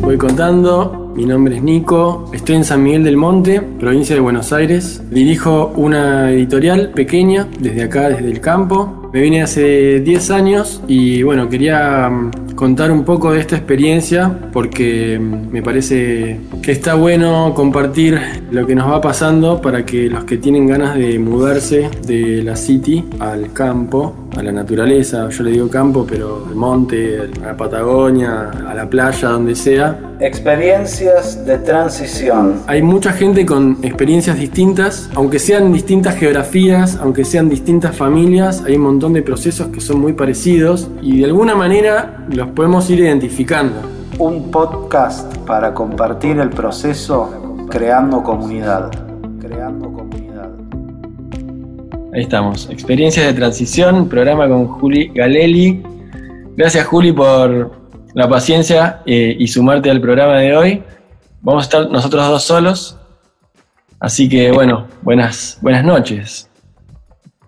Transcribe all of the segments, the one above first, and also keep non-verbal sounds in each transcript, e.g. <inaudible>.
voy contando, mi nombre es Nico, estoy en San Miguel del Monte, provincia de Buenos Aires. Dirijo una editorial pequeña desde acá, desde el campo. Me vine hace 10 años y bueno, quería mm, contar un poco de esta experiencia porque me parece que está bueno compartir lo que nos va pasando para que los que tienen ganas de mudarse de la city al campo, a la naturaleza, yo le digo campo, pero al monte, a la Patagonia, a la playa, donde sea. Experiencias de transición. Hay mucha gente con experiencias distintas, aunque sean distintas geografías, aunque sean distintas familias, hay un montón de procesos que son muy parecidos y de alguna manera los podemos ir identificando. Un podcast para compartir el proceso creando comunidad. Creando comunidad. Ahí estamos. Experiencias de transición, programa con Juli Galeli. Gracias Juli por la paciencia eh, y sumarte al programa de hoy. Vamos a estar nosotros dos solos. Así que bueno, buenas, buenas noches.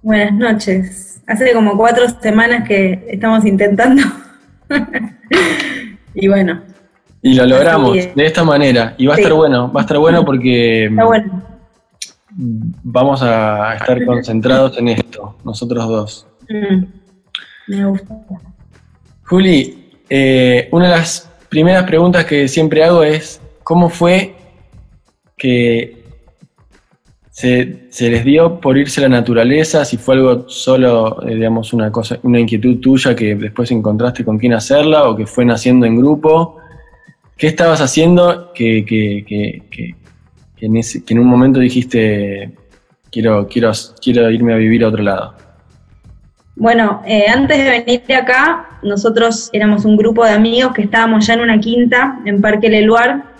Buenas noches. Hace como cuatro semanas que estamos intentando. <laughs> y bueno. Y lo logramos de esta manera. Y va a estar bueno, va a estar bueno porque Está bueno. vamos a estar concentrados en esto, nosotros dos. Mm, me gusta. Juli, eh, una de las primeras preguntas que siempre hago es, ¿cómo fue que se, les dio por irse a la naturaleza? Si fue algo solo, eh, digamos, una cosa, una inquietud tuya que después encontraste con quién hacerla o que fue naciendo en grupo. ¿Qué estabas haciendo que, que- que- que en un momento dijiste, quiero, quiero, quiero irme a vivir a otro lado? Bueno, eh, antes de venir de acá, nosotros éramos un grupo de amigos que estábamos ya en una quinta en Parque Leluar,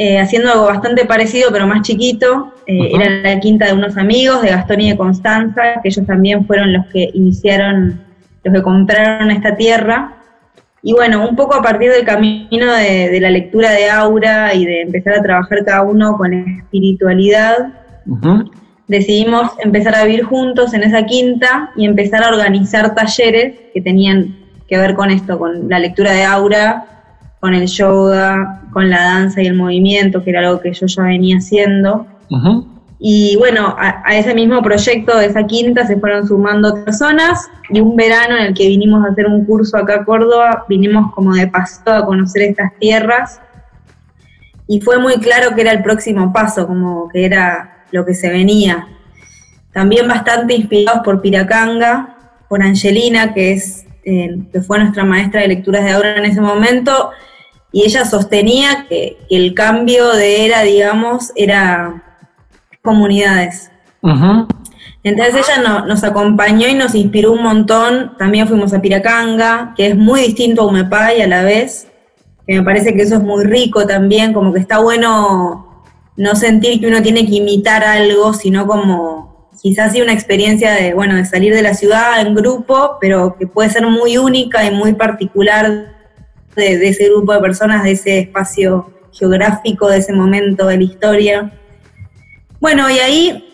eh, haciendo algo bastante parecido, pero más chiquito. Eh. Era la quinta de unos amigos, de Gastón y de Constanza, que ellos también fueron los que iniciaron, los que compraron esta tierra. Y bueno, un poco a partir del camino de, de la lectura de Aura y de empezar a trabajar cada uno con espiritualidad, decidimos empezar a vivir juntos en esa quinta y empezar a organizar talleres que tenían que ver con esto, con la lectura de aura, con el yoga, con la danza y el movimiento, que era algo que yo ya venía haciendo. Y bueno, a, a ese mismo proyecto de esa quinta se fueron sumando personas y un verano en el que vinimos a hacer un curso acá a Córdoba, vinimos como de paso a conocer estas tierras y fue muy claro que era el próximo paso, como que era lo que se venía. También bastante inspirados por Piracanga, por Angelina, que, es, eh, que fue nuestra maestra de lecturas de Aura en ese momento, y ella sostenía que, que el cambio de era, digamos, era comunidades. Entonces ella no- nos acompañó y nos inspiró un montón. También fuimos a Piracanga, que es muy distinto a Umepay a la vez, que me parece que eso es muy rico también, como que está bueno no sentir que uno tiene que imitar algo, sino como quizás sí una experiencia de, bueno, de salir de la ciudad en grupo, pero que puede ser muy única y muy particular de, de ese grupo de personas, de ese espacio geográfico, de ese momento de la historia. Bueno, y ahí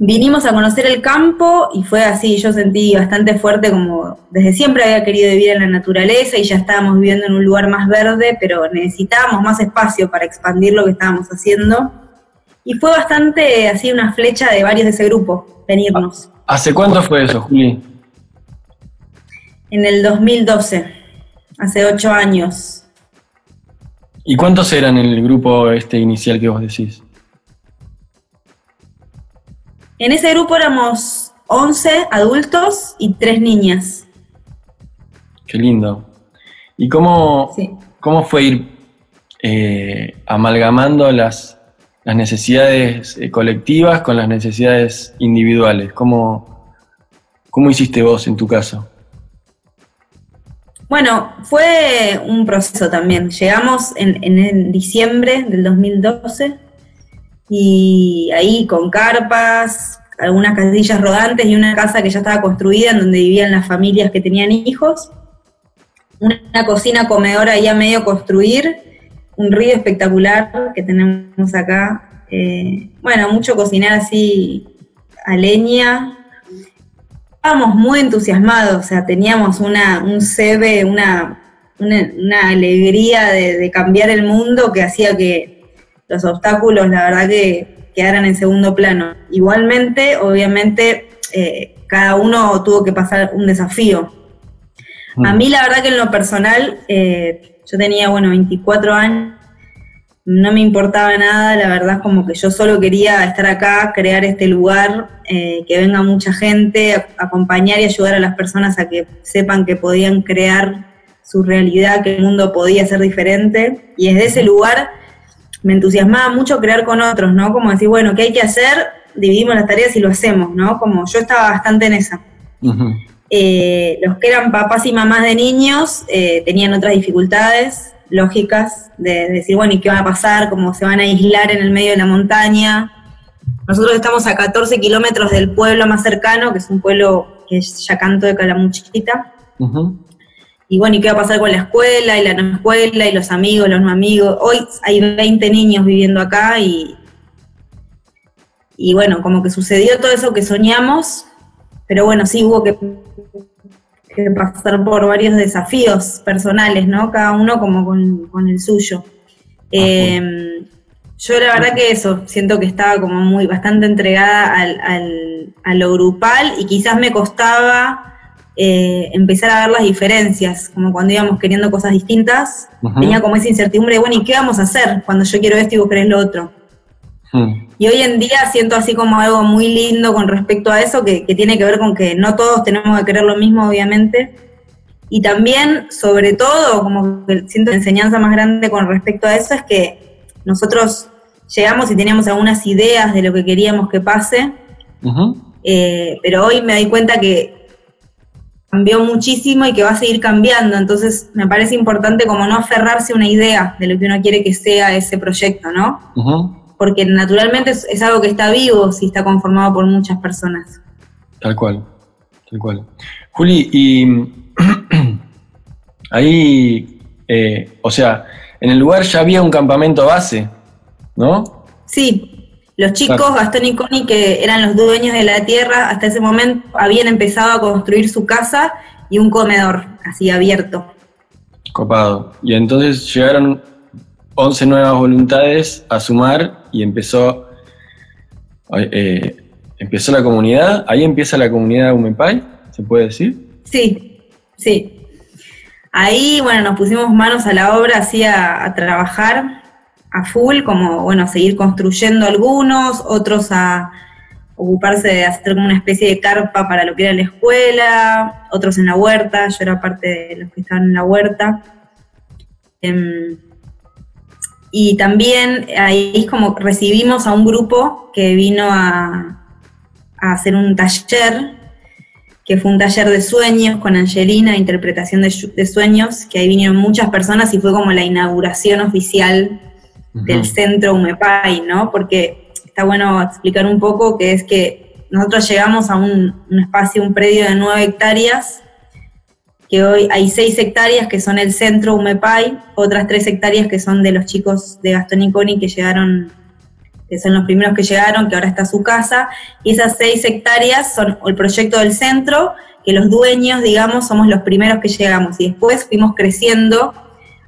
vinimos a conocer el campo y fue así, yo sentí bastante fuerte como desde siempre había querido vivir en la naturaleza y ya estábamos viviendo en un lugar más verde, pero necesitábamos más espacio para expandir lo que estábamos haciendo. Y fue bastante así una flecha de varios de ese grupo, venirnos, ¿Hace cuánto fue eso, Juli? en el 2012, hace ocho años. ¿Y cuántos eran en el grupo este inicial que vos decís? En ese grupo éramos 11 adultos y tres niñas. Qué lindo. ¿Y cómo, Sí. cómo fue ir eh, amalgamando las, las necesidades eh, colectivas con las necesidades individuales? ¿Cómo, ¿Cómo hiciste vos en tu caso? Bueno, fue un proceso también. Llegamos en, en- en diciembre del 2012 y ahí con carpas, algunas casillas rodantes y una casa que ya estaba construida en donde vivían las familias que tenían hijos. Una cocina comedora ahí a medio construir, un río espectacular que tenemos acá. Eh, bueno, mucho cocinar así a leña, estábamos muy entusiasmados, o sea, teníamos una, un CB, una una, alegría de, cambiar el mundo que hacía que los obstáculos, la verdad, que quedaran en segundo plano. Igualmente, obviamente, eh, cada uno tuvo que pasar un desafío. A mm. mí, la verdad, que en lo personal, eh, yo tenía, bueno, 24 años no me importaba nada, la verdad es como que yo solo quería estar acá, crear este lugar, eh, que venga mucha gente, acompañar y ayudar a las personas a que sepan que podían crear su realidad, que el mundo podía ser diferente. Y desde ese lugar me entusiasmaba mucho crear con otros, ¿no? Como decir, bueno, ¿qué hay que hacer? Dividimos las tareas y lo hacemos, ¿no? Como yo estaba bastante en esa. Eh, los que eran papás y mamás de niños eh, tenían otras dificultades, lógicas de, decir, bueno, ¿y qué va a pasar? ¿Cómo se van a aislar en el medio de la montaña? Nosotros estamos a 14 kilómetros del pueblo más cercano, que es un pueblo que es Yacanto de Calamuchita. Y bueno, ¿y qué va a pasar con la escuela y la no escuela y los amigos, los no amigos? Hoy hay 20 niños viviendo acá y, y bueno, como que sucedió todo eso que soñamos, pero bueno, sí hubo que que pasar por varios desafíos personales, ¿no? Cada uno como con, el suyo. Em, yo la verdad que eso, siento que estaba como muy bastante entregada al, a lo grupal y quizás me costaba eh, empezar a ver las diferencias, como cuando íbamos queriendo cosas distintas, tenía como esa incertidumbre de, bueno, ¿y qué vamos a hacer cuando yo quiero esto y vos querés lo otro? Hmm. Y hoy en día siento así como algo muy lindo con respecto a eso, que, tiene que ver con que no todos tenemos que querer lo mismo, obviamente. Y también, sobre todo, como que siento la enseñanza más grande con respecto a eso, es que nosotros llegamos y teníamos algunas ideas de lo que queríamos que pase, eh, pero hoy me doy cuenta que cambió muchísimo y que va a seguir cambiando, entonces me parece importante como no aferrarse a una idea de lo que uno quiere que sea ese proyecto, ¿no? Porque naturalmente es, algo que está vivo si está conformado por muchas personas. Tal cual, tal cual. Juli, y <clears throat> ahí, eh, o sea, en el lugar ya había un campamento base, ¿no? Sí, los chicos, Gastón y Connie, que eran los dueños de la tierra, hasta ese momento habían empezado a construir su casa y un comedor, así abierto. Copado. Y entonces llegaron 11 nuevas voluntades a sumar y empezó, eh, empezó la comunidad. Ahí empieza la comunidad Umepay, ¿se puede decir? Sí, sí. Ahí, bueno, nos pusimos manos a la obra, así a, trabajar a full, como, bueno, a seguir construyendo algunos, otros a ocuparse de hacer como una especie de carpa para lo que era la escuela, otros en la huerta, yo era parte de los que estaban en la huerta. Em, y también ahí como recibimos a un grupo que vino a, hacer un taller, que fue un taller de sueños con Angelina, interpretación de, sueños, que ahí vinieron muchas personas y fue como la inauguración oficial del centro UMEPAI, ¿no? Porque está bueno explicar un poco que es que nosotros llegamos a un, un espacio, un predio de nueve hectáreas, que hoy hay seis hectáreas que son el centro UMEPAI, otras tres hectáreas que son de los chicos de Gastón y Coni que llegaron, que son los primeros que llegaron, que ahora está su casa, y esas seis hectáreas son el proyecto del centro, que los dueños, digamos, somos los primeros que llegamos, y después fuimos creciendo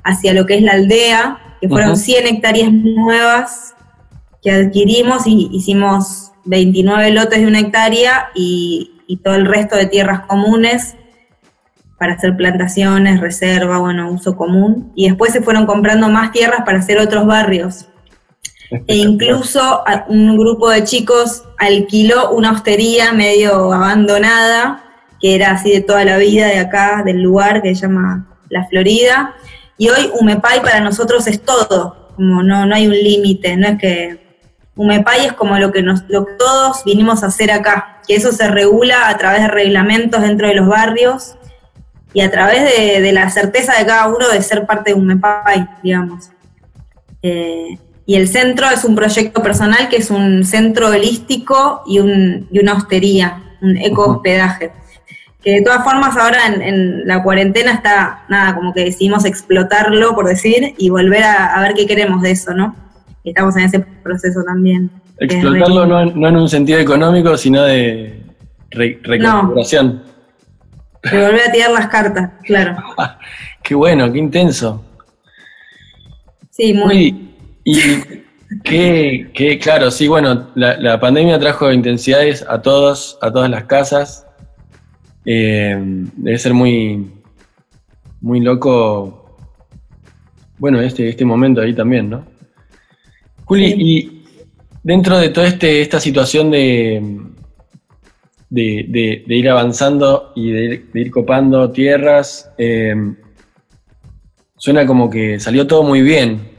hacia lo que es la aldea, que fueron 100 hectáreas nuevas que adquirimos y hicimos 29 lotes de una hectárea y, y todo el resto de tierras comunes para hacer plantaciones, reserva, bueno, uso común. Y después se fueron comprando más tierras para hacer otros barrios. E incluso un grupo de chicos alquiló una hostería medio abandonada, que era así de toda la vida de acá, del lugar que se llama La Florida. Y hoy Umepay para nosotros es todo, como no, no hay un límite, no es que Umepay es como lo que, nos, lo que todos vinimos a hacer acá, que eso se regula a través de reglamentos dentro de los barrios y a través de, la certeza de cada uno de ser parte de un MEPAI, digamos. Eh, y el centro es un proyecto personal que es un centro holístico y, un, y una hostería, un eco-hospedaje. Que de todas formas ahora en, la cuarentena está, nada, como que decidimos explotarlo, por decir, y volver a, ver qué queremos de eso, ¿no? Estamos en ese proceso también. Explotarlo no, en un sentido económico, sino de re, recuperación. Me volví a tirar las cartas, claro. <laughs> qué bueno, qué intenso. Sí, muy. y qué, claro, sí, bueno, la, pandemia trajo intensidades a todos, a todas las casas. Eh, debe ser muy, muy loco, bueno, este, este momento ahí también, ¿no? Juli, y dentro de toda este, esta situación de, de, ir avanzando y de ir, copando tierras, eh, suena como que salió todo muy bien.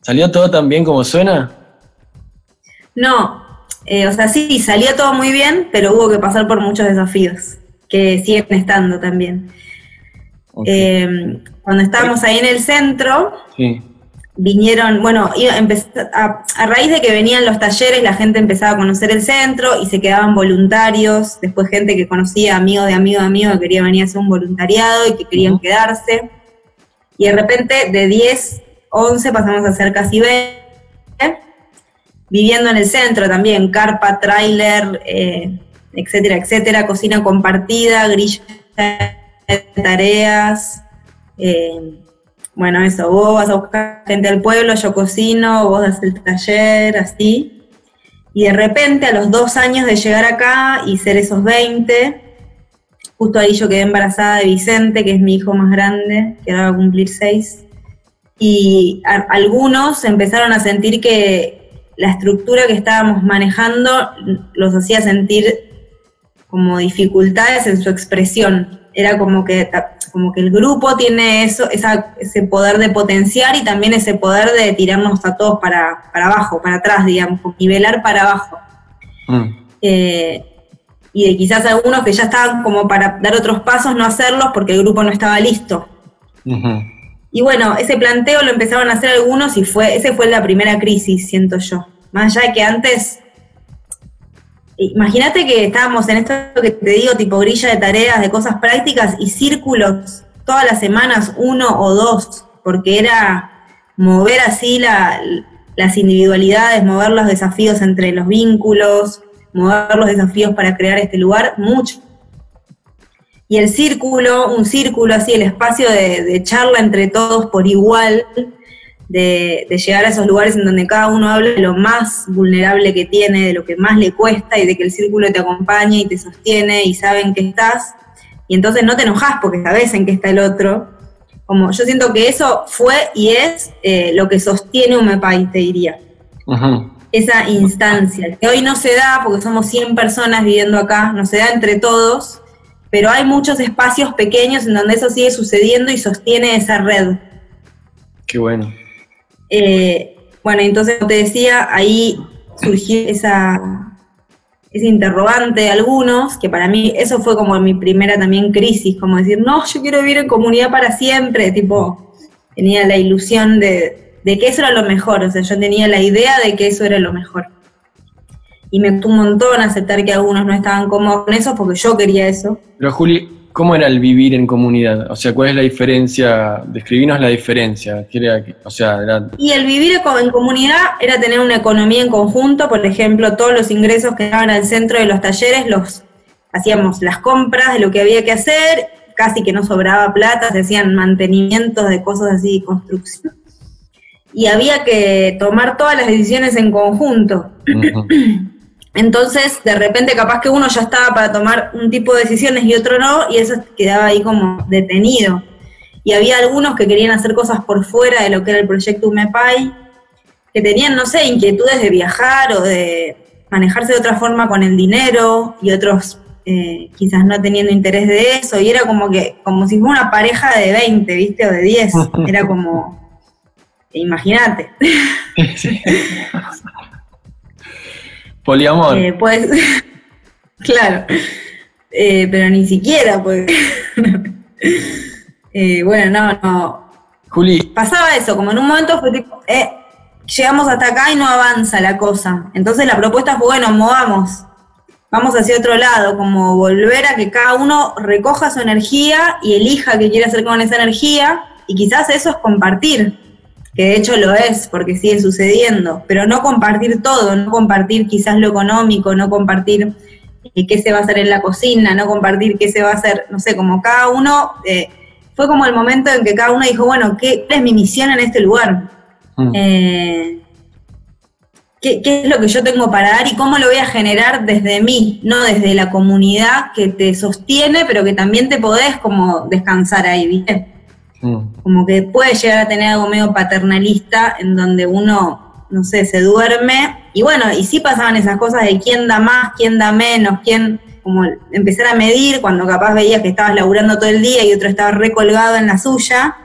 ¿Salió todo tan bien como suena? No, eh, o sea, sí, salió todo muy bien, pero hubo que pasar por muchos desafíos, que siguen estando también. Eh, cuando estábamos ahí en el centro, vinieron, bueno, a, a, raíz de que venían los talleres, la gente empezaba a conocer el centro y se quedaban voluntarios, después gente que conocía, amigos de amigos de amigos, que quería venir a hacer un voluntariado y que querían quedarse. Y de repente, de 10 11 pasamos a ser casi 20, viviendo en el centro también, carpa, tráiler, eh, etcétera, etcétera, cocina compartida, grilla de tareas, eh, bueno, eso, vos vas a buscar gente al pueblo, yo cocino, vos das el taller, así. Y de repente, a los dos años de llegar acá y ser esos 20, justo ahí yo quedé embarazada de Vicente, que es mi hijo más grande, que a cumplir seis y algunos empezaron a sentir que la estructura que estábamos manejando los hacía sentir como dificultades en su expresión. Era como que, como que el grupo tiene eso, ese poder de potenciar y también ese poder de tirarnos a todos para, abajo, para atrás, digamos, nivelar para abajo. Mm. Eh, y de quizás algunos que ya estaban como para dar otros pasos, no hacerlos porque el grupo no estaba listo. Y bueno, ese planteo lo empezaron a hacer algunos y fue, ese fue la primera crisis, siento yo. Más allá de que antes, imagínate que estábamos en esto que te digo, tipo grilla de tareas, de cosas prácticas y círculos todas las semanas, uno o dos, porque era mover así las individualidades, mover los desafíos entre los vínculos, mover los desafíos para crear este lugar, mucho. Y el círculo, un círculo así, el espacio de, charla entre todos por igual, de, llegar a esos lugares en donde cada uno habla de lo más vulnerable que tiene, de lo que más le cuesta y de que el círculo te acompaña y te sostiene y saben que estás. Y entonces no te enojas porque sabes en qué está el otro. Como yo siento que eso fue y es eh, lo que sostiene un MEPAI, te diría. Esa instancia, que hoy no se da porque somos 100 personas viviendo acá, no se da entre todos, pero hay muchos espacios pequeños en donde eso sigue sucediendo y sostiene esa red. Qué bueno. Eh, bueno, entonces, como te decía, ahí surgió esa, ese interrogante de algunos, que para mí eso fue como mi primera también crisis, como decir, no, yo quiero vivir en comunidad para siempre, tipo, tenía la ilusión de, de que eso era lo mejor, o sea, yo tenía la idea de que eso era lo mejor y me costó un montón aceptar que algunos no estaban cómodos con eso porque yo quería eso. Pero Juli, ¿cómo era el vivir en comunidad? O sea, ¿cuál es la diferencia? Describinos la diferencia. O sea, Y el vivir en comunidad era tener una economía en conjunto, por ejemplo, todos los ingresos que daban al centro de los talleres los hacíamos las compras de lo que había que hacer, casi que no sobraba plata, se hacían mantenimientos de cosas así, construcción. Y había que tomar todas las decisiones en conjunto. <clears throat> Entonces, de repente, capaz que uno ya estaba para tomar un tipo de decisiones y otro no, y eso quedaba ahí como detenido. Y había algunos que querían hacer cosas por fuera de lo que era el proyecto UMEPAI, que tenían, no sé, inquietudes de viajar o de manejarse de otra forma con el dinero, y otros eh, quizás no teniendo interés de eso, y era como que, como si fuera una pareja de 20, ¿viste? O de 10, <laughs> era como, imagínate. <laughs> Poliamor. Eh, pues, <laughs> claro. Eh, pero ni siquiera, pues. <laughs> eh, bueno, no, no. Juli. Pasaba eso, como en un momento fue tipo, eh, llegamos hasta acá y no avanza la cosa. Entonces la propuesta fue, bueno, movamos. Vamos hacia otro lado, como volver a que cada uno recoja su energía y elija qué quiere hacer con esa energía. Y quizás eso es compartir que de hecho lo es porque sigue sucediendo, pero no compartir todo, no compartir quizás lo económico, no compartir eh, qué se va a hacer en la cocina, no compartir qué se va a hacer, no sé, como cada uno eh, fue como el momento en que cada uno dijo, bueno, ¿qué es mi misión en este lugar? Mm. Eh, ¿qué, es lo que yo tengo para dar y cómo lo voy a generar desde mí, no desde la comunidad que te sostiene, pero que también te podés como descansar ahí, ¿viste? Mm. Como que puede llegar a tener algo medio paternalista en donde uno, no sé, se duerme. Y bueno, y sí pasaban esas cosas de quién da más, quién da menos, quién como empezar a medir cuando capaz veías que estabas laburando todo el día y otro estaba recolgado en la suya,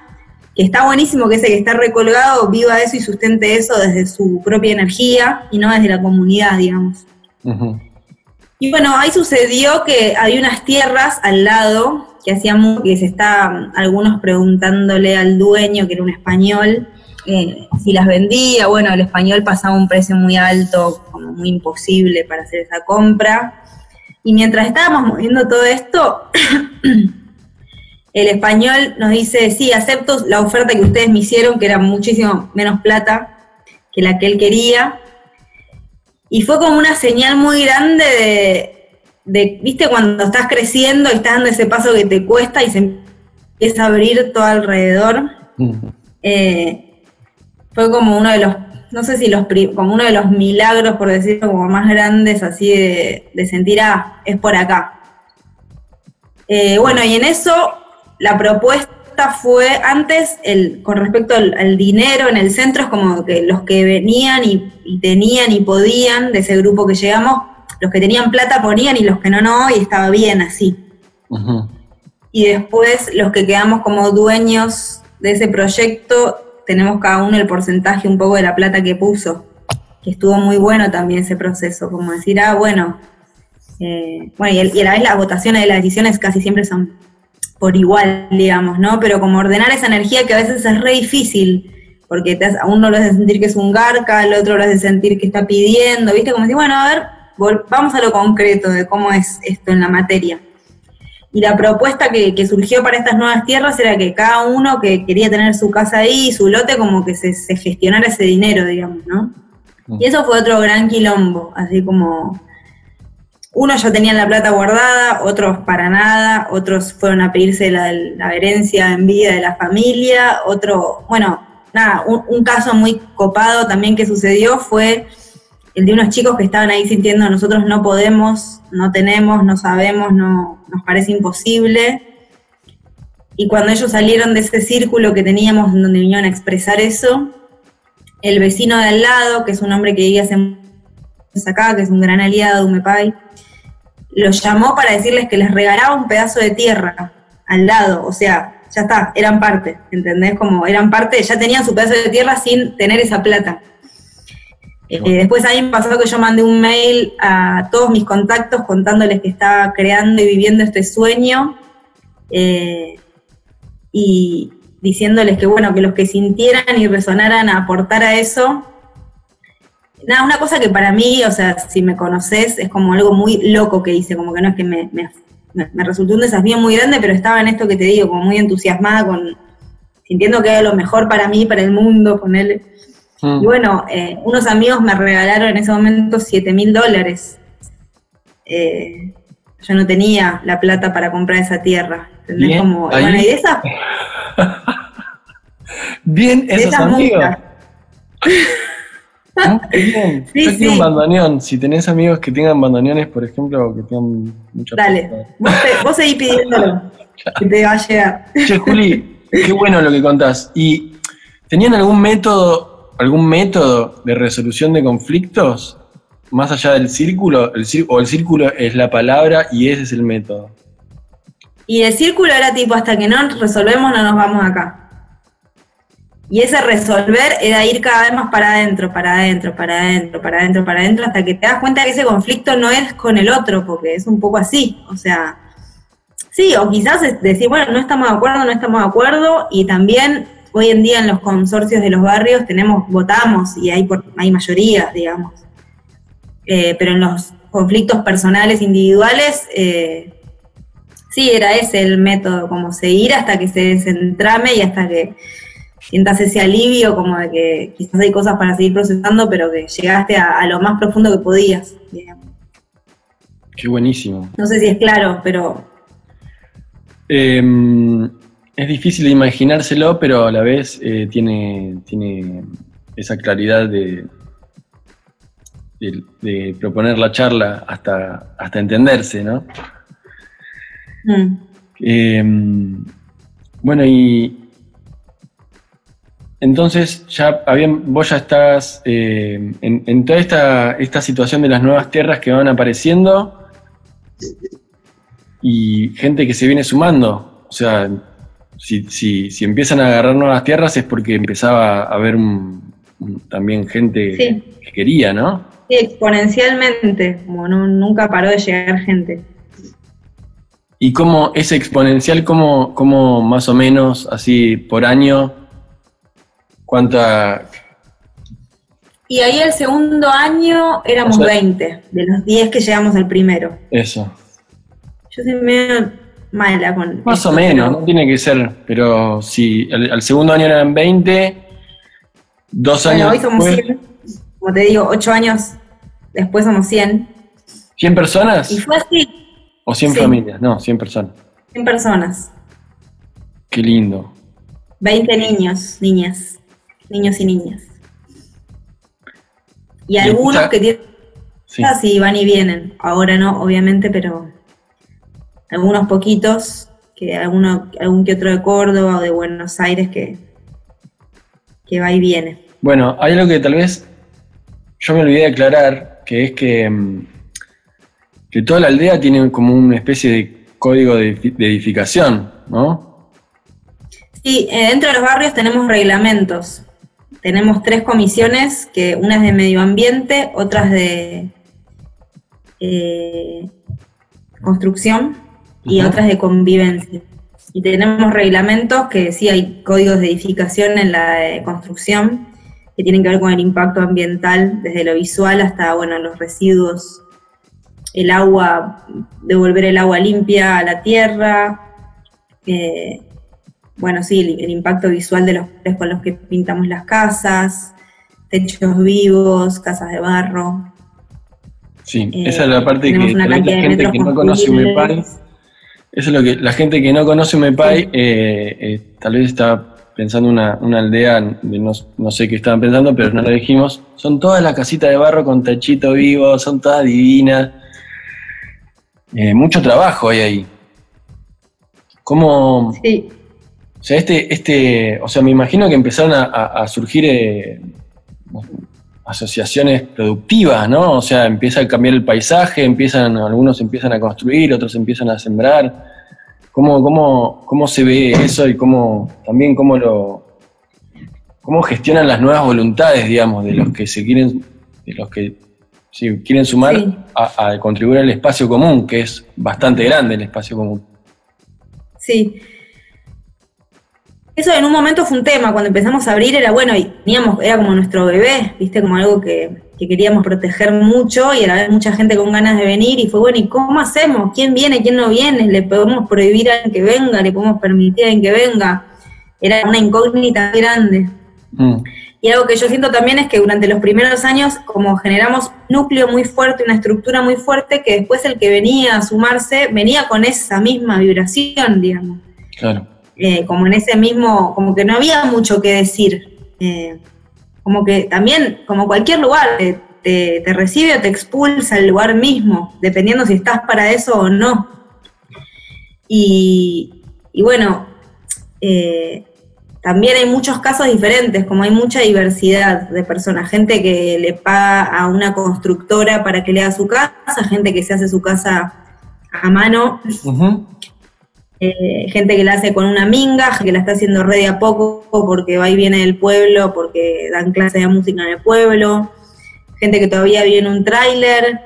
que está buenísimo que ese que está recolgado viva eso y sustente eso desde su propia energía y no desde la comunidad, digamos. Y bueno, ahí sucedió que había unas tierras al lado que hacían que se estaban algunos preguntándole al dueño, que era un español, eh, si las vendía, bueno, el español pasaba un precio muy alto, como muy imposible para hacer esa compra. Y mientras estábamos moviendo todo esto, <coughs> el español nos dice, sí, acepto la oferta que ustedes me hicieron, que era muchísimo menos plata que la que él quería. Y fue como una señal muy grande de, viste, cuando estás creciendo y estás dando ese paso que te cuesta y se empieza a abrir todo alrededor. Eh, fue como uno de los no sé si los como uno de los milagros, por decirlo como más grandes, así de, sentir, ah, es por acá. Eh, bueno, y en eso la propuesta fue antes, el, con respecto al, dinero en el centro, es como que los que venían y, tenían y podían de ese grupo que llegamos, los que tenían plata ponían y los que no, no, y estaba bien así. Y después los que quedamos como dueños de ese proyecto tenemos cada uno el porcentaje un poco de la plata que puso, que estuvo muy bueno también ese proceso, como decir, ah, bueno, eh, bueno, y, a la vez las votaciones de las decisiones casi siempre son por igual, digamos, ¿no? Pero como ordenar esa energía que a veces es re difícil, porque te, a uno lo hace sentir que es un garca, al otro lo hace sentir que está pidiendo, ¿viste? Como decir, bueno, a ver, vamos a lo concreto de cómo es esto en la materia. Y la propuesta que, surgió para estas nuevas tierras era que cada uno que quería tener su casa ahí, su lote, como que se, gestionara ese dinero, digamos, ¿no? Mm. Y eso fue otro gran quilombo, así como unos ya tenían la plata guardada, otros para nada, otros fueron a pedirse la, herencia en vida de la familia, otro, bueno, nada, un caso muy copado también que sucedió fue el de unos chicos que estaban ahí sintiendo nosotros no podemos, no tenemos, no sabemos, no, nos parece imposible. Y cuando ellos salieron de ese círculo que teníamos donde vinieron a expresar eso, el vecino de al lado, que es un hombre que vivía hace acá, que es un gran aliado de Umepay, los llamó para decirles que les regalaba un pedazo de tierra al lado, o sea, ya está, eran parte, ¿entendés? Como eran parte, ya tenían su pedazo de tierra sin tener esa plata. Eh, después ahí me pasó que yo mandé un mail a todos mis contactos contándoles que estaba creando y viviendo este sueño eh, y diciéndoles que bueno, que los que sintieran y resonaran a aportar a eso. Nada, una cosa que para mí, o sea, si me conoces, es como algo muy loco que hice, como que no es que me, me, resultó un desafío muy grande, pero estaba en esto que te digo, como muy entusiasmada, con sintiendo que era lo mejor para mí, para el mundo, él Mm. Y bueno, eh, unos amigos me regalaron en ese momento 7 mil dólares. Eh, yo no tenía la plata para comprar esa tierra. ¿Entendés? Como, bueno, y de esas. <laughs> Bien, esos amigos. Bien. <laughs> Sí, yo tengo un bandoneón. Si tenés amigos que tengan bandoneones, por ejemplo, que tengan mucha Dale, vos, vos seguís pidiéndolo. <laughs> que te va a llegar. Che, Juli, qué bueno lo que contás. ¿Y tenían algún método algún método de resolución de conflictos más allá del círculo, el o el círculo es la palabra y ese es el método. Y el círculo era tipo, hasta que no resolvemos no nos vamos acá. Y ese resolver era ir cada vez más para adentro, para adentro, para adentro, para adentro, para adentro, hasta que te das cuenta que ese conflicto no es con el otro, porque es un poco así. O sea, sí, o quizás decir, bueno, no estamos de acuerdo, no estamos de acuerdo, y también hoy en día en los consorcios de los barrios tenemos, votamos y hay, hay mayorías, digamos. Eh, pero en los conflictos personales, individuales, eh, sí, era ese el método, como seguir hasta que se desentrame y hasta que sientas ese alivio, como de que quizás hay cosas para seguir procesando, pero que llegaste a, lo más profundo que podías. Qué buenísimo. No sé si es claro, pero... Em, es difícil imaginárselo, pero a la vez eh, tiene, tiene esa claridad de, de, de proponer la charla hasta, hasta entenderse, ¿no? Mm. Eh, bueno, y entonces ya habían, vos ya estás eh, en, en toda esta, esta situación de las nuevas tierras que van apareciendo y gente que se viene sumando. O sea, si, si, si empiezan a agarrar nuevas tierras es porque empezaba a haber un- un- también gente Sí. que quería, ¿no? Sí, exponencialmente, como no, nunca paró de llegar gente. Y cómo ese exponencial, cómo, cómo más o menos así por año, cuánta... Y ahí el segundo año éramos O sea- 20, de los 10 que llegamos al primero. Eso. Yo soy medio mala con Más esto, o menos, pero- no tiene que ser, pero si al, al segundo año eran 20, dos Bueno, años hoy somos después, 100, como te digo, 8 años después somos 100. 100 personas Y fue así, o 100 sí. familias, no, 100 personas. 100 personas, Qué lindo. 20 niños, niñas, niños y niñas. Y Y algunos esta- que tienen Sí. y van y vienen. Ahora no, obviamente, pero algunos poquitos, que alguno, algún que otro de Córdoba o de Buenos Aires que, que va y viene. Bueno, hay algo que tal vez yo me olvidé de aclarar, que es que, mm, que toda la aldea tiene como una especie de código de, edifi- de edificación, ¿no? Sí, eh, dentro de los barrios tenemos reglamentos. Tenemos tres comisiones, que una es de medio ambiente, otras de eh, construcción y otras de convivencia. Y tenemos reglamentos que sí hay códigos de edificación en la de construcción que tienen que ver con el impacto ambiental, desde lo visual hasta bueno, los residuos, el agua, devolver el agua limpia a la tierra, eh, bueno, sí, el, el impacto visual de los colores con los que pintamos las casas, techos vivos, casas de barro. Sí, eh, esa es la parte que una cantidad de gente que no conoce. Eso es lo que la gente que no conoce UMEPAI eh, eh, tal vez está pensando una, una aldea, de no, no sé qué estaban pensando, pero no lo dijimos, son todas las casitas de barro con techito vivo, son todas divinas. Eh, mucho trabajo hay ahí. ¿Cómo, Sí, o sea, este, este, o sea, me imagino que empezaron a, a- a surgir asociaciones productivas, ¿no? O sea, empieza a cambiar el paisaje, empiezan, algunos empiezan a construir, otros empiezan a sembrar. ¿Cómo, cómo, cómo se ve eso y cómo, también cómo lo, cómo gestionan las nuevas voluntades, digamos, de los que se quieren, de los que sí, quieren sumar Sí. a, a contribuir al espacio común, que es bastante grande el espacio común. sí. Eso en un momento fue un tema, cuando empezamos a abrir era bueno, y teníamos, era como nuestro bebé, viste, como algo que, que queríamos proteger mucho y a la vez mucha gente con ganas de venir y fue bueno, ¿y cómo hacemos? ¿Quién viene? ¿Quién no viene? ¿Le podemos prohibir a alguien que venga? ¿Le podemos permitir a alguien que venga? Era una incógnita grande. Mm, Y algo que yo siento también es que durante los primeros años, como generamos un núcleo muy fuerte, una estructura muy fuerte, que después el que venía a sumarse venía con esa misma vibración, digamos. claro. Eh, como en ese mismo, como que no había mucho que decir. Eh, como que también, como cualquier lugar, te, te- recibe o te expulsa el lugar mismo, dependiendo si estás para eso o no. Y, y bueno, eh, también hay muchos casos diferentes, como hay mucha diversidad de personas, gente que le paga a una constructora para que le haga su casa, gente que se hace su casa a mano. Eh, gente que la hace con una minga, que la está haciendo re de a poco porque va y viene del pueblo, porque dan clases de música en el pueblo, gente que todavía vive en un tráiler,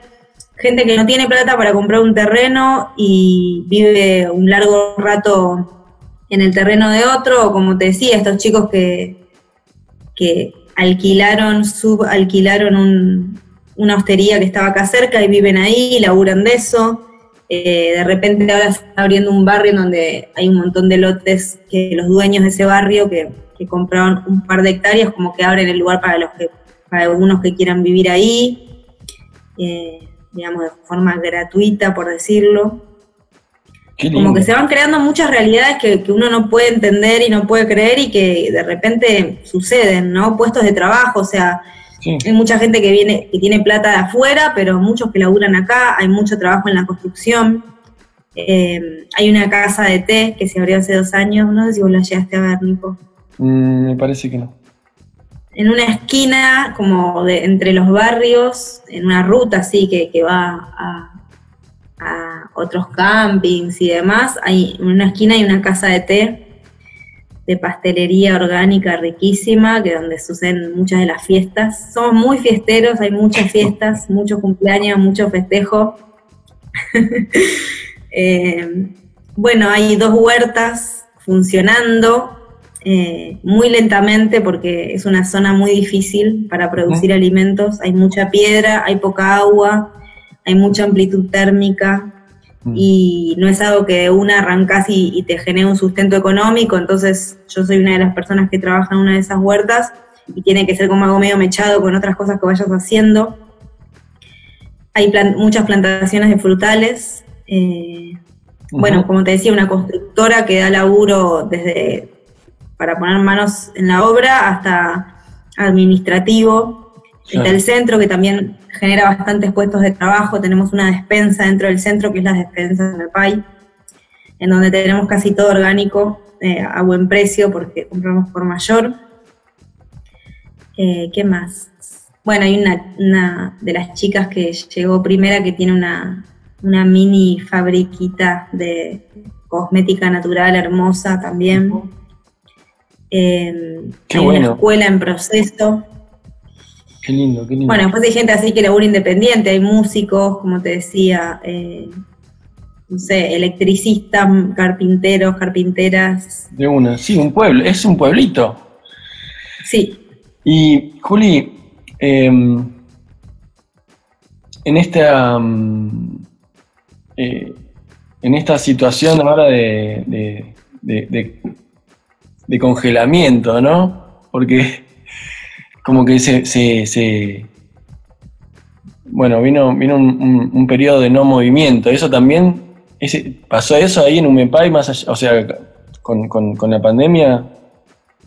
gente que no tiene plata para comprar un terreno y vive un largo rato en el terreno de otro, como te decía, estos chicos que, que alquilaron, subalquilaron un- una hostería que estaba acá cerca y viven ahí, laburan de eso. Eh, de repente ahora se está abriendo un barrio en donde hay un montón de lotes que los dueños de ese barrio que, que compraron un par de hectáreas, como que abren el lugar para los que, para algunos que quieran vivir ahí, eh, digamos de forma gratuita, por decirlo. como que se van creando muchas realidades que, uno no puede entender y no puede creer y que de repente suceden, ¿no? Puestos de trabajo, o sea, hay mucha gente que viene, que tiene plata de afuera, pero muchos que laburan acá, hay mucho trabajo en la construcción. Eh, hay una casa de té que se abrió hace dos años, no sé si vos la llegaste a ver, Nico. Mm, me parece que no. En una esquina, como de entre los barrios, en una ruta así que, que va a, a otros campings y demás, hay en una esquina hay una casa de té de pastelería orgánica riquísima, que donde suceden muchas de las fiestas. Somos muy fiesteros, hay muchas fiestas, <laughs> muchos cumpleaños, mucho festejo. <laughs> Eh, bueno, hay dos huertas funcionando eh, muy lentamente porque es una zona muy difícil para producir alimentos. Hay mucha piedra, hay poca agua, hay mucha amplitud térmica. Y no es algo que una arrancas y, te genere un sustento económico, entonces yo soy una de las personas que trabaja en una de esas huertas y tiene que ser como algo medio mechado con otras cosas que vayas haciendo. Hay muchas plantaciones de frutales. Eh, bueno, como te decía, una constructora que da laburo desde para poner manos en la obra hasta administrativo. Está el centro que también genera bastantes puestos de trabajo. Tenemos una despensa dentro del centro que es la despensa de MEPAI, en donde tenemos casi todo orgánico eh, a buen precio porque compramos por mayor. Eh, ¿Qué más? Bueno, hay una, de las chicas que llegó primera que tiene una, mini fabriquita de cosmética natural hermosa también. Eh, Qué bueno. una escuela en proceso Qué lindo, qué lindo. Bueno, después hay gente así que labura independiente, hay músicos, como te decía, eh, no sé, electricistas, carpinteros, carpinteras. De una, sí, un pueblo, es un pueblito. Sí. Y Juli, em, en esta mm, eh, en esta situación ahora de, de congelamiento, ¿no? Porque como que se, se, bueno, vino, vino un, periodo de no movimiento. Eso también, ese, pasó eso ahí en Umepay, más allá, o sea, con, la pandemia,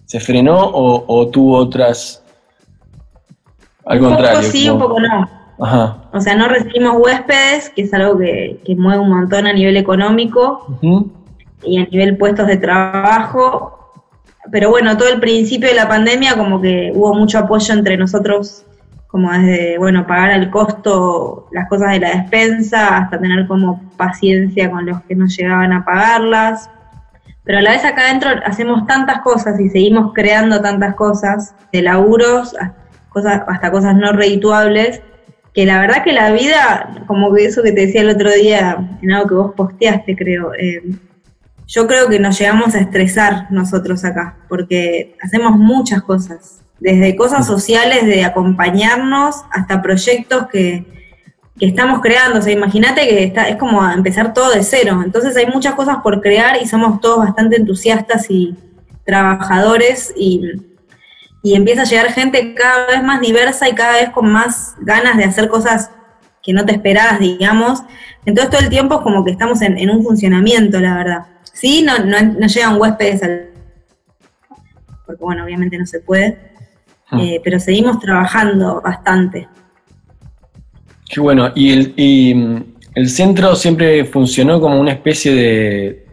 ¿se frenó o, tuvo otras, al contrario? Un poco sí, un poco no. Ajá. O sea, no recibimos huéspedes, que es algo que, mueve un montón a nivel económico y a nivel puestos de trabajo pero bueno, todo el principio de la pandemia como que hubo mucho apoyo entre nosotros, como desde, bueno, pagar al costo las cosas de la despensa hasta tener como paciencia con los que no llegaban a pagarlas. Pero a la vez acá adentro hacemos tantas cosas y seguimos creando tantas cosas, de laburos cosas, hasta cosas no redituables, que la verdad que la vida, como que eso que te decía el otro día, en algo que vos posteaste creo, eh, yo creo que nos llegamos a estresar nosotros acá, porque hacemos muchas cosas, desde cosas sociales de acompañarnos hasta proyectos que, estamos creando. O sea, imagínate que está, es como empezar todo de cero. Entonces hay muchas cosas por crear y somos todos bastante entusiastas y trabajadores y, y empieza a llegar gente cada vez más diversa y cada vez con más ganas de hacer cosas que no te esperabas, digamos. Entonces todo el tiempo es como que estamos en, en un funcionamiento, la verdad. Sí, no, no, llegan huéspedes al... Porque bueno, obviamente no se puede. Ah. Eh, pero seguimos trabajando bastante. Qué bueno. ¿Y el, y mm, el centro siempre funcionó como una especie de,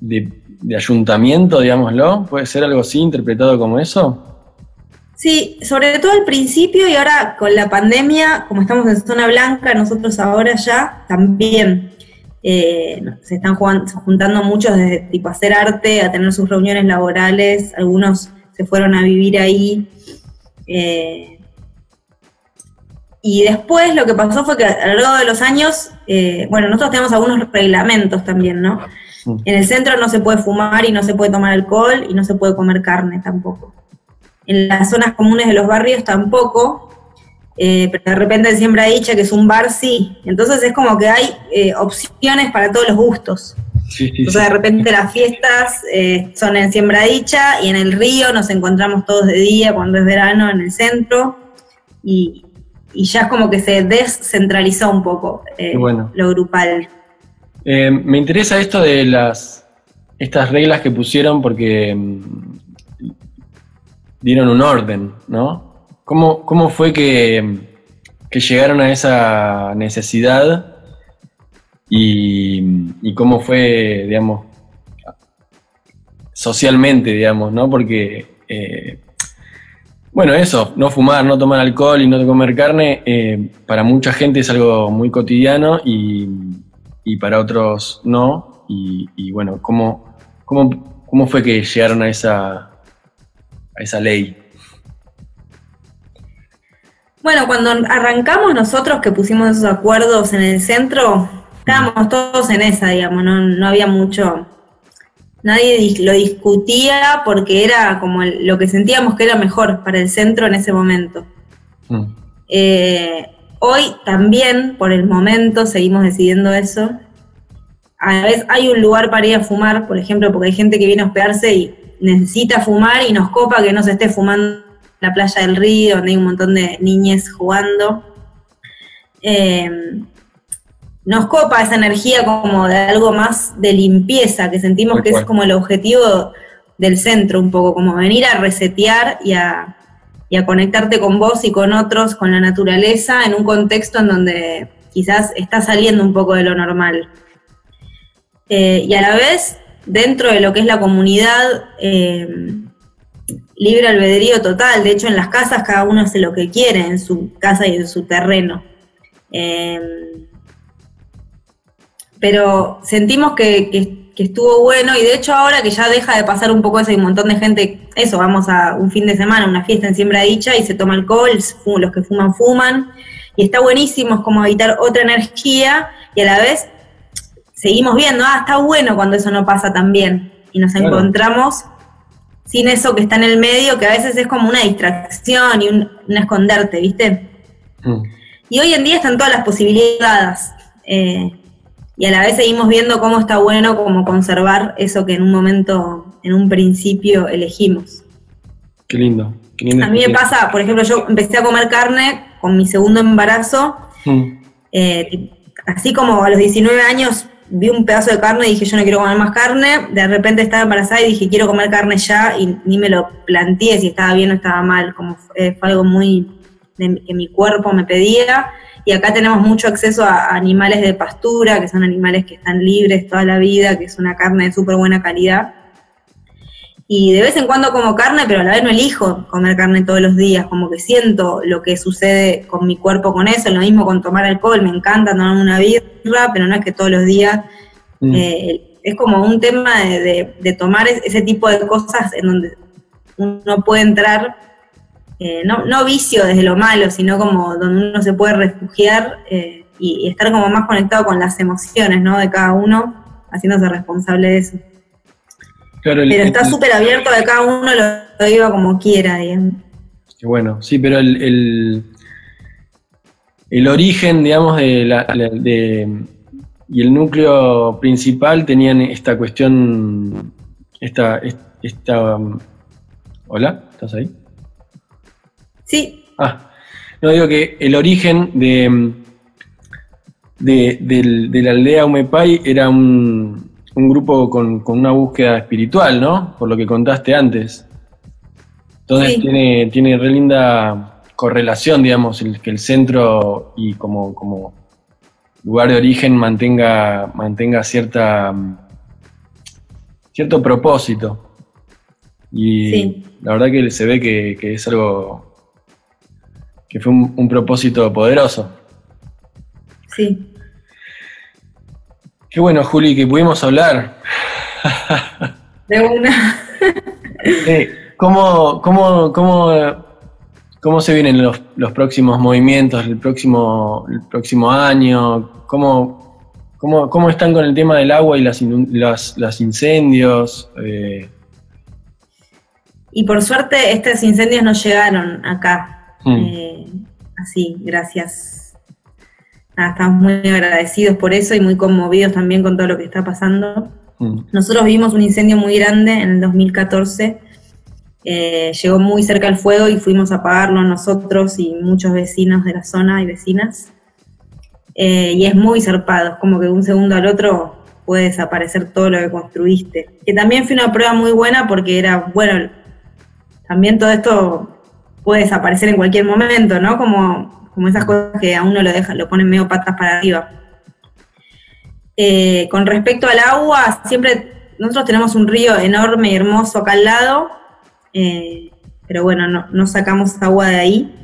de, ayuntamiento, digámoslo? ¿Puede ser algo así interpretado como eso? Sí, sobre todo al principio y ahora con la pandemia, como estamos en zona blanca, nosotros ahora ya también eh, se están juntando muchos desde tipo hacer arte, a tener sus reuniones laborales, algunos se fueron a vivir ahí. Eh, y después lo que pasó fue que a lo largo de los años, eh, bueno, nosotros tenemos algunos reglamentos también, ¿no? Mm. En el centro no se puede fumar y no se puede tomar alcohol y no se puede comer carne tampoco. En las zonas comunes de los barrios tampoco, eh, pero de repente en Siembra Dicha, que es un bar, sí. Entonces es como que hay eh, opciones para todos los gustos. Entonces de repente las fiestas eh, son en Siembra Dicha y en el río nos encontramos todos de día cuando es verano en el centro y, ya es como que se descentralizó un poco lo grupal. Me interesa esto de las estas reglas que pusieron porque mm, dieron un orden, ¿no? ¿Cómo, cómo fue que, que, llegaron a esa necesidad y, cómo fue, digamos, socialmente, digamos, ¿no? Porque, eh, bueno, eso, no fumar, no tomar alcohol y no comer carne, eh, para mucha gente es algo muy cotidiano y, y para otros no. Y, y bueno, ¿cómo, cómo, ¿cómo fue que llegaron a esa, a esa ley? Bueno, cuando arrancamos nosotros que pusimos esos acuerdos en el centro, estábamos todos en esa, digamos, no, no había mucho, nadie lo discutía porque era como lo que sentíamos que era mejor para el centro en ese momento. Mm. Eh, hoy también, por el momento, seguimos decidiendo eso. A la vez hay un lugar para ir a fumar, por ejemplo, porque hay gente que viene a hospedarse y necesita fumar y nos copa que no se esté fumando la playa del río, donde hay un montón de niñes jugando. Eh, nos copa esa energía como de algo más de limpieza, que sentimos que es como el objetivo del centro un poco, como venir a resetear y a, conectarte con vos y con otros, con la naturaleza, en un contexto en donde quizás está saliendo un poco de lo normal. Eh, y a la vez, dentro de lo que es la comunidad, eh, libre albedrío total, de hecho en las casas cada uno hace lo que quiere en su casa y en su terreno. Eh, pero sentimos que, estuvo bueno y de hecho ahora que ya deja de pasar un poco eso, hay un montón de gente, eso, vamos a un fin de semana, una fiesta en Siembra Dicha y se toma alcohol, los que fuman, fuman, y está buenísimo, es como evitar otra energía y a la vez seguimos viendo, ah, está bueno cuando eso no pasa tan bien y nos encontramos sin eso que está en el medio, que a veces es como una distracción y un, esconderte, ¿viste? Mm. Y hoy en día están todas las posibilidades. Eh, y a la vez seguimos viendo cómo está bueno como conservar eso que en un momento, en un principio elegimos. Qué lindo. a mí me pasa, por ejemplo, yo empecé a comer carne con mi segundo embarazo, mm. eh, así como a los 19 años vi un pedazo de carne y dije yo no quiero comer más carne, de repente estaba embarazada y dije quiero comer carne ya y ni me lo planteé si estaba bien o estaba mal, como fue, fue algo muy que mi cuerpo me pedía y acá tenemos mucho acceso a animales de pastura, que son animales que están libres toda la vida, que es una carne de súper buena calidad. Y de vez en cuando como carne, pero a la vez no elijo comer carne todos los días, como que siento lo que sucede con mi cuerpo con eso, lo mismo con tomar alcohol, me encanta tomar una birra, pero no es que todos los días. Mm. Eh, es como un tema de, de tomar ese tipo de cosas en donde uno puede entrar eh, no, no, vicio desde lo malo, sino como donde uno se puede refugiar eh, y, estar como más conectado con las emociones ¿no? de cada uno, haciéndose responsable de eso. Pero está súper abierto de cada uno lo, viva como quiera, digamos. Qué bueno, sí, pero el, el, origen, digamos, de, la, de, y el núcleo principal tenían esta cuestión, esta, esta, ¿hola? ¿Estás ahí? Sí. Ah, no digo que el origen de, de, la aldea Umepay era un, grupo con, una búsqueda espiritual, ¿no? Por lo que contaste antes. Entonces tiene, tiene re linda correlación, digamos, el, que el centro y como, como lugar de origen mantenga, mantenga cierta, cierto propósito. Y la verdad que se ve que es algo que fue un, propósito poderoso. Sí. Qué bueno, Juli, que pudimos hablar. De una. ¿cómo, cómo, cómo, se vienen los, próximos movimientos, el próximo, el próximo año? ¿Cómo, cómo, están con el tema del agua y las, las, incendios? Eh, y por suerte estos incendios no llegaron acá. Mm. Eh, así, gracias. Estamos muy agradecidos por eso y muy conmovidos también con todo lo que está pasando. Mm. Nosotros vimos un incendio muy grande en el 2014. Eh, llegó muy cerca el fuego y fuimos a apagarlo nosotros y muchos vecinos de la zona y vecinas. Eh, y es muy zarpado, es como que de un segundo al otro puede desaparecer todo lo que construiste. Que también fue una prueba muy buena porque era, bueno, también todo esto puede desaparecer en cualquier momento, ¿no? Como, como esas cosas que a uno lo deja, lo ponen medio patas para arriba. Eh, con respecto al agua, siempre nosotros tenemos un río enorme y hermoso acá al lado, eh, pero bueno, no, sacamos agua de ahí.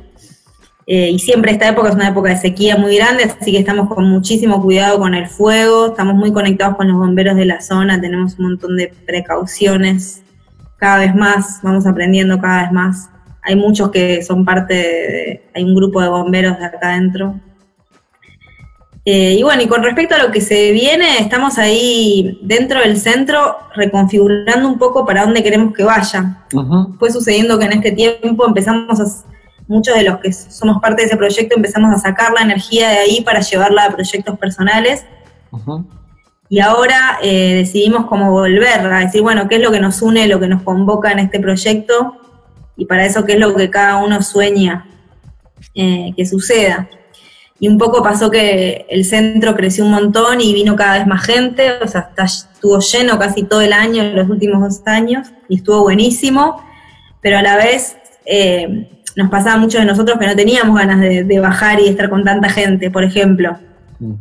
Eh, y siempre esta época es una época de sequía muy grande, así que estamos con muchísimo cuidado con el fuego, estamos muy conectados con los bomberos de la zona, tenemos un montón de precauciones, cada vez más, vamos aprendiendo cada vez más. Hay muchos que son parte de, hay un grupo de bomberos de acá adentro eh, y bueno, y con respecto a lo que se viene, estamos ahí dentro del centro reconfigurando un poco para dónde queremos que vaya. Fue sucediendo que en este tiempo empezamos a, muchos de los que somos parte de ese proyecto empezamos a sacar la energía de ahí para llevarla a proyectos personales. Y ahora eh, decidimos cómo volver a decir, bueno, qué es lo que nos une, lo que nos convoca en este proyecto, y para eso qué es lo que cada uno sueña eh, que suceda y un poco pasó que el centro creció un montón y vino cada vez más gente, o sea, estuvo lleno casi todo el año en los últimos dos años y estuvo buenísimo, pero a la vez eh, nos pasaba mucho de nosotros que no teníamos ganas de, bajar y estar con tanta gente, por ejemplo. Mm.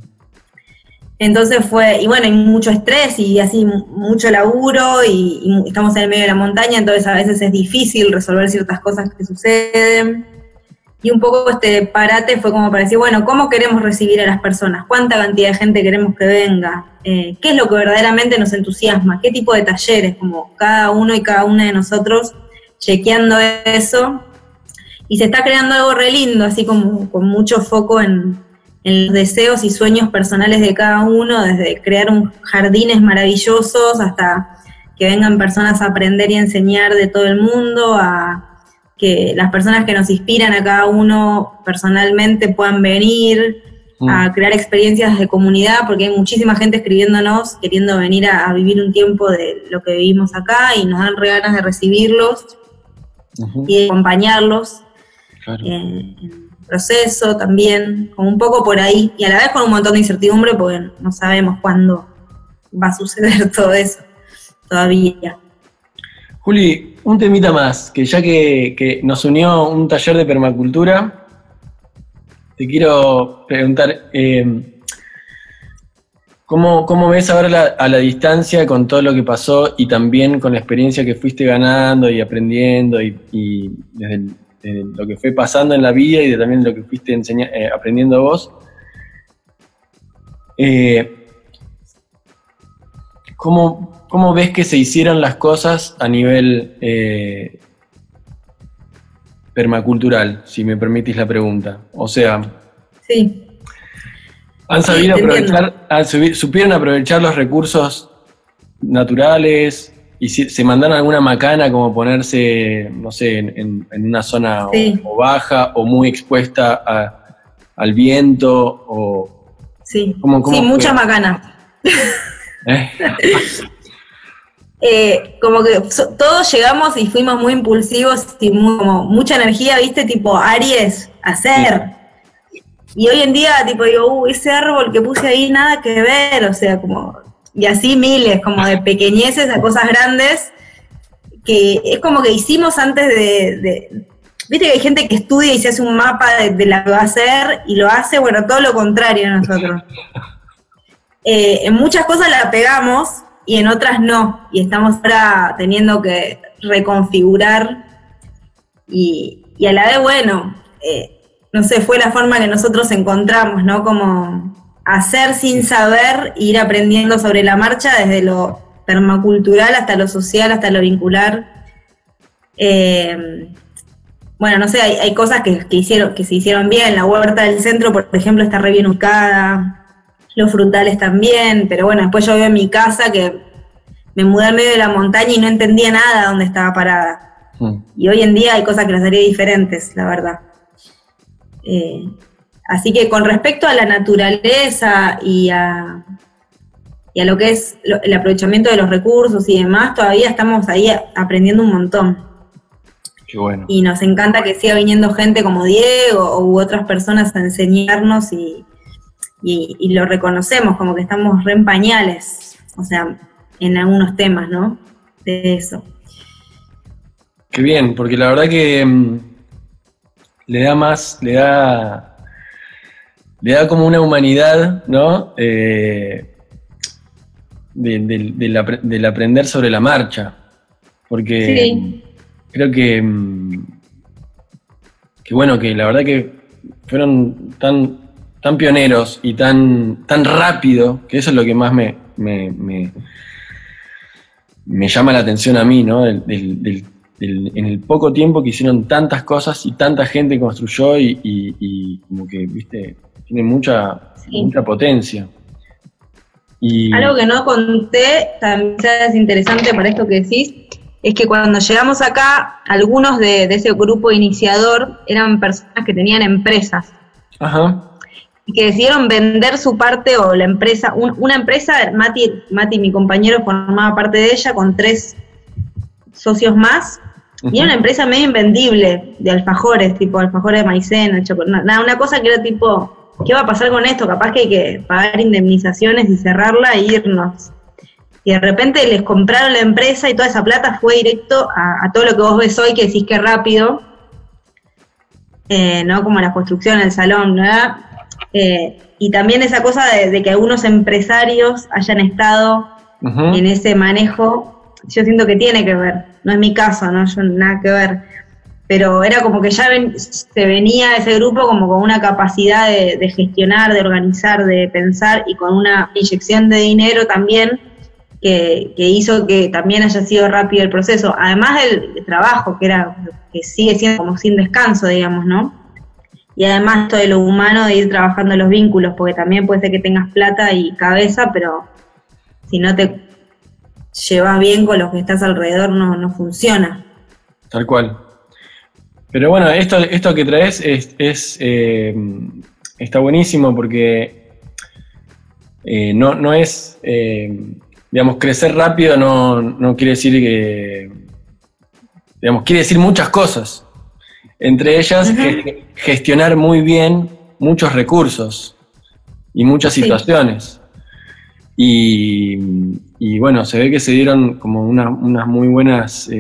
Entonces fue, y bueno, hay mucho estrés y así mucho laburo y, y estamos en el medio de la montaña, entonces a veces es difícil resolver ciertas cosas que suceden. Y un poco este parate fue como para decir, bueno, ¿cómo queremos recibir a las personas? ¿Cuánta cantidad de gente queremos que venga? Eh, ¿Qué es lo que verdaderamente nos entusiasma? ¿Qué tipo de talleres? Como cada uno y cada una de nosotros chequeando eso. Y se está creando algo re lindo, así como con mucho foco en, en los deseos y sueños personales de cada uno, desde crear un jardines maravillosos hasta que vengan personas a aprender y enseñar de todo el mundo, a que las personas que nos inspiran a cada uno personalmente puedan venir mm. a crear experiencias de comunidad, porque hay muchísima gente escribiéndonos, queriendo venir a, vivir un tiempo de lo que vivimos acá y nos dan re ganas de recibirlos y de acompañarlos el proceso también, como un poco por ahí, y a la vez con un montón de incertidumbre, porque no sabemos cuándo va a suceder <laughs> todo eso todavía. Juli, un temita más, que ya que, nos unió un taller de permacultura, te quiero preguntar, eh, ¿cómo, ves ahora a la distancia con todo lo que pasó y también con la experiencia que fuiste ganando y aprendiendo y, desde, lo que fue pasando en la vida y de también lo que fuiste eh, aprendiendo vos? Eh, ¿cómo, ¿Cómo ves que se hicieron las cosas a nivel eh, permacultural, si me permitís la pregunta? O sea, sí. ¿han sabido aprovechar, supieron aprovechar los recursos naturales y se mandaron alguna macana como ponerse, no sé, en, una zona o, baja o muy expuesta al viento? O, sí, sí muchas macanas. ¿Eh? <laughs> Eh, como que todos llegamos y fuimos muy impulsivos y como mucha energía, viste, tipo Aries, hacer. Y hoy en día, tipo, digo, uh, ese árbol que puse ahí, nada que ver, o sea, como, y así miles, como de pequeñeces a cosas grandes, que es como que hicimos antes de, viste que hay gente que estudia y se hace un mapa de, de la que va a hacer y lo hace, bueno, todo lo contrario a nosotros. <laughs> Eh, en muchas cosas la pegamos, y en otras no. Y estamos ahora teniendo que reconfigurar y, a la vez, bueno, eh, no sé, fue la forma que nosotros encontramos, ¿no? Como hacer sin saber, ir aprendiendo sobre la marcha desde lo permacultural hasta lo social, hasta lo vincular. Eh, bueno, no sé, hay, cosas que, hicieron, que se hicieron bien. La huerta del centro, por ejemplo, está re bien ubicada los frutales también, pero bueno, después yo veo en mi casa que me mudé al medio de la montaña y no entendía nada dónde estaba parada. Mm. Y hoy en día hay cosas que las haría diferentes, la verdad. Eh, así que con respecto a la naturaleza y a, y a lo que es el aprovechamiento de los recursos y demás, todavía estamos ahí aprendiendo un montón. Qué bueno. Y nos encanta que siga viniendo gente como Diego u otras personas a enseñarnos y, y, lo reconocemos como que estamos re en pañales. o sea, en algunos temas, ¿no? De eso. Qué bien, porque la verdad que mm, le da más, le da, le da como una humanidad, ¿no? Eh, del, aprender sobre la marcha. Porque creo que, mm, que, bueno, que la verdad que fueron tan, tan pioneros y tan, tan rápido, que eso es lo que más me, me, me, llama la atención a mí, ¿no? en el poco tiempo que hicieron tantas cosas y tanta gente construyó y, como que, viste, tiene mucha, mucha potencia. Algo que no conté, también es interesante para esto que decís, es que cuando llegamos acá, algunos de, ese grupo iniciador eran personas que tenían empresas. Ajá. Y que decidieron vender su parte o la empresa, una empresa, Mati, Mati, mi compañero, formaba parte de ella con tres socios más, y era una empresa medio invendible, de alfajores, tipo alfajores de maicena, chocolate, una cosa que era tipo ¿qué va a pasar con esto? Capaz que hay que pagar indemnizaciones y cerrarla e irnos. Y de repente les compraron la empresa y toda esa plata fue directo a, todo lo que vos ves hoy, que decís que rápido, eh, ¿no? Como la construcción, el salón, ¿verdad? Eh, y también esa cosa de, que algunos empresarios hayan estado en ese manejo, yo siento que tiene que ver, no es mi caso, ¿no? Yo nada que ver pero era como que ya se venía ese grupo como con una capacidad de, gestionar, de organizar, de pensar y con una inyección de dinero también que, hizo que también haya sido rápido el proceso, además del trabajo que era que sigue siendo como sin descanso, digamos, ¿no? Y además todo lo humano de ir trabajando los vínculos, porque también puede ser que tengas plata y cabeza, pero si no te llevas bien con los que estás alrededor no, no funciona. Tal cual. Pero bueno, esto, esto que traes es, eh, está buenísimo porque eh, no, es, eh, digamos, crecer rápido no, quiere decir que, digamos, quiere decir muchas cosas. Entre ellas, gestionar muy bien muchos recursos y muchas situaciones. Y, bueno, se ve que se dieron como unas muy buenas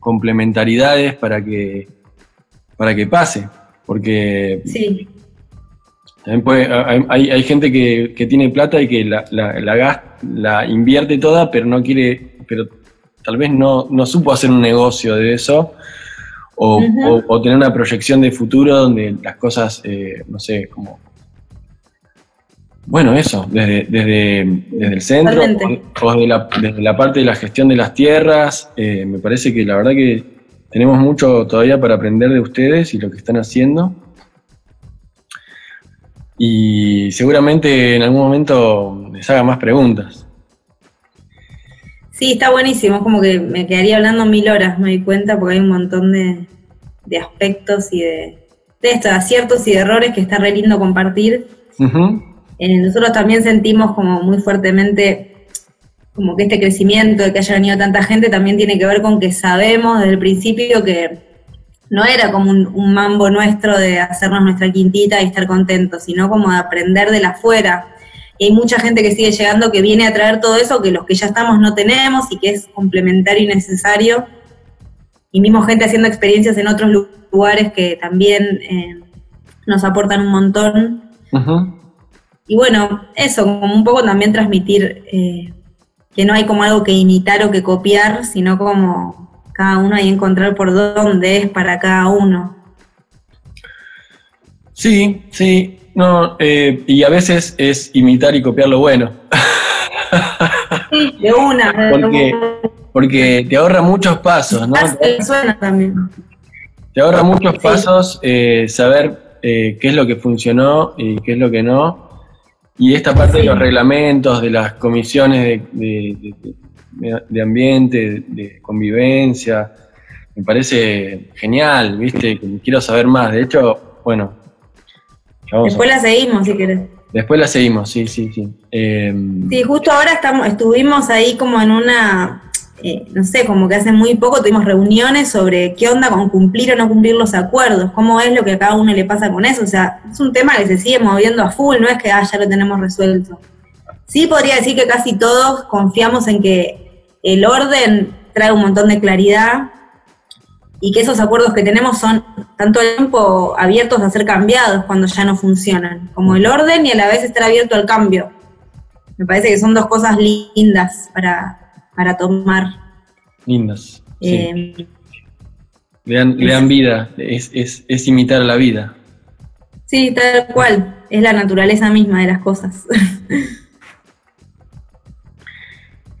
complementariedades para que para que pase, porque sí. también puede, hay, hay, gente que, tiene plata y que la, la, la, invierte toda, pero no quiere, pero tal vez no, no supo hacer un negocio de eso. O, o, tener una proyección de futuro donde las cosas, eh, no sé, como bueno, eso, desde, desde, el centro o, desde, la, desde, la, parte de la gestión de las tierras, eh, me parece que la verdad que tenemos mucho todavía para aprender de ustedes y lo que están haciendo. Y seguramente en algún momento les haga más preguntas. Sí, está buenísimo. Es como que me quedaría hablando mil horas, me di cuenta, porque hay un montón de, aspectos y de, de estos aciertos y de errores que está re lindo compartir. Eh, nosotros también sentimos como muy fuertemente como que este crecimiento de que haya venido tanta gente también tiene que ver con que sabemos desde el principio que no era como un, mambo nuestro de hacernos nuestra quintita y estar contentos, sino como de aprender de la afuera. Y hay mucha gente que sigue llegando que viene a traer todo eso que los que ya estamos no tenemos y que es complementario y necesario. Y mismo gente haciendo experiencias en otros lugares que también eh, nos aportan un montón. Y bueno, eso, como un poco también transmitir eh, que no hay como algo que imitar o que copiar, sino como cada uno hay encontrar por dónde es para cada uno. Sí, sí, no, eh, y a veces es imitar y copiar lo bueno. Sí, de una. Porque, porque te ahorra muchos pasos, ¿no? Suena también. Te ahorra muchos pasos eh, saber eh, qué es lo que funcionó y qué es lo que no y esta parte de los reglamentos, de las comisiones de, ambiente, de convivencia, me parece genial, ¿viste? Quiero saber más. De hecho, bueno. Después la seguimos, si querés. Después la seguimos, sí, sí, sí. Eh, sí, justo ahora estamos, estuvimos ahí como en una eh, no sé, como que hace muy poco tuvimos reuniones sobre qué onda con cumplir o no cumplir los acuerdos, cómo es lo que a cada uno le pasa con eso. O sea, es un tema que se sigue moviendo a full, no es que ah, ya lo tenemos resuelto. Sí podría decir que casi todos confiamos en que el orden trae un montón de claridad y que esos acuerdos que tenemos son tanto tiempo abiertos a ser cambiados cuando ya no funcionan, como el orden y a la vez estar abierto al cambio. Me parece que son dos cosas lindas para, tomar. Lindas. Eh, le, dan, vida, es, es imitar a la vida. Sí, tal cual, es la naturaleza misma de las cosas. <laughs>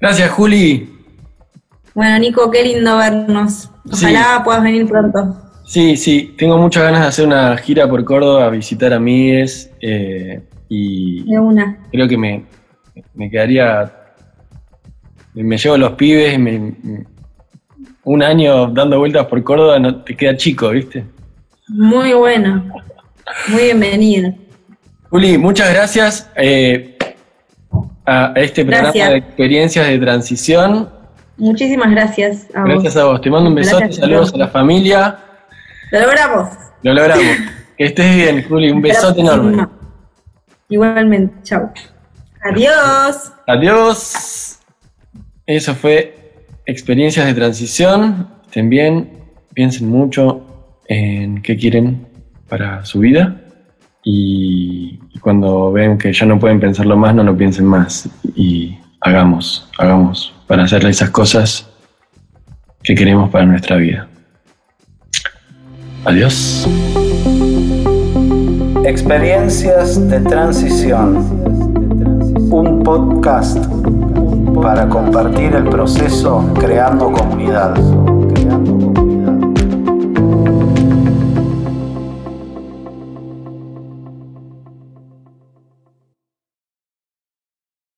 Gracias, Juli. Bueno, Nico, qué lindo vernos. Ojalá puedas venir pronto. Sí, sí, tengo muchas ganas de hacer una gira por Córdoba, a visitar a eh, y una. creo que me, quedaría, me llevo los pibes, un año dando vueltas por Córdoba no te queda chico, ¿viste? Muy bueno, muy bienvenido. Juli, muchas gracias eh, a este programa de experiencias de transición. Muchísimas gracias a gracias a vos. Te mando un besote, saludos a la familia. Lo logramos. Lo logramos. <laughs> que estés bien, Juli. Un besote enorme. Igualmente. Chao. Adiós. Adiós. Eso fue experiencias de transición. Estén bien. Piensen mucho en qué quieren para su vida. Y cuando ven que ya no pueden pensarlo más, no lo piensen más. Y hagamos, hagamos para hacer esas cosas que queremos para nuestra vida. Adiós. Experiencias de transición. Un podcast para compartir el proceso creando comunidad.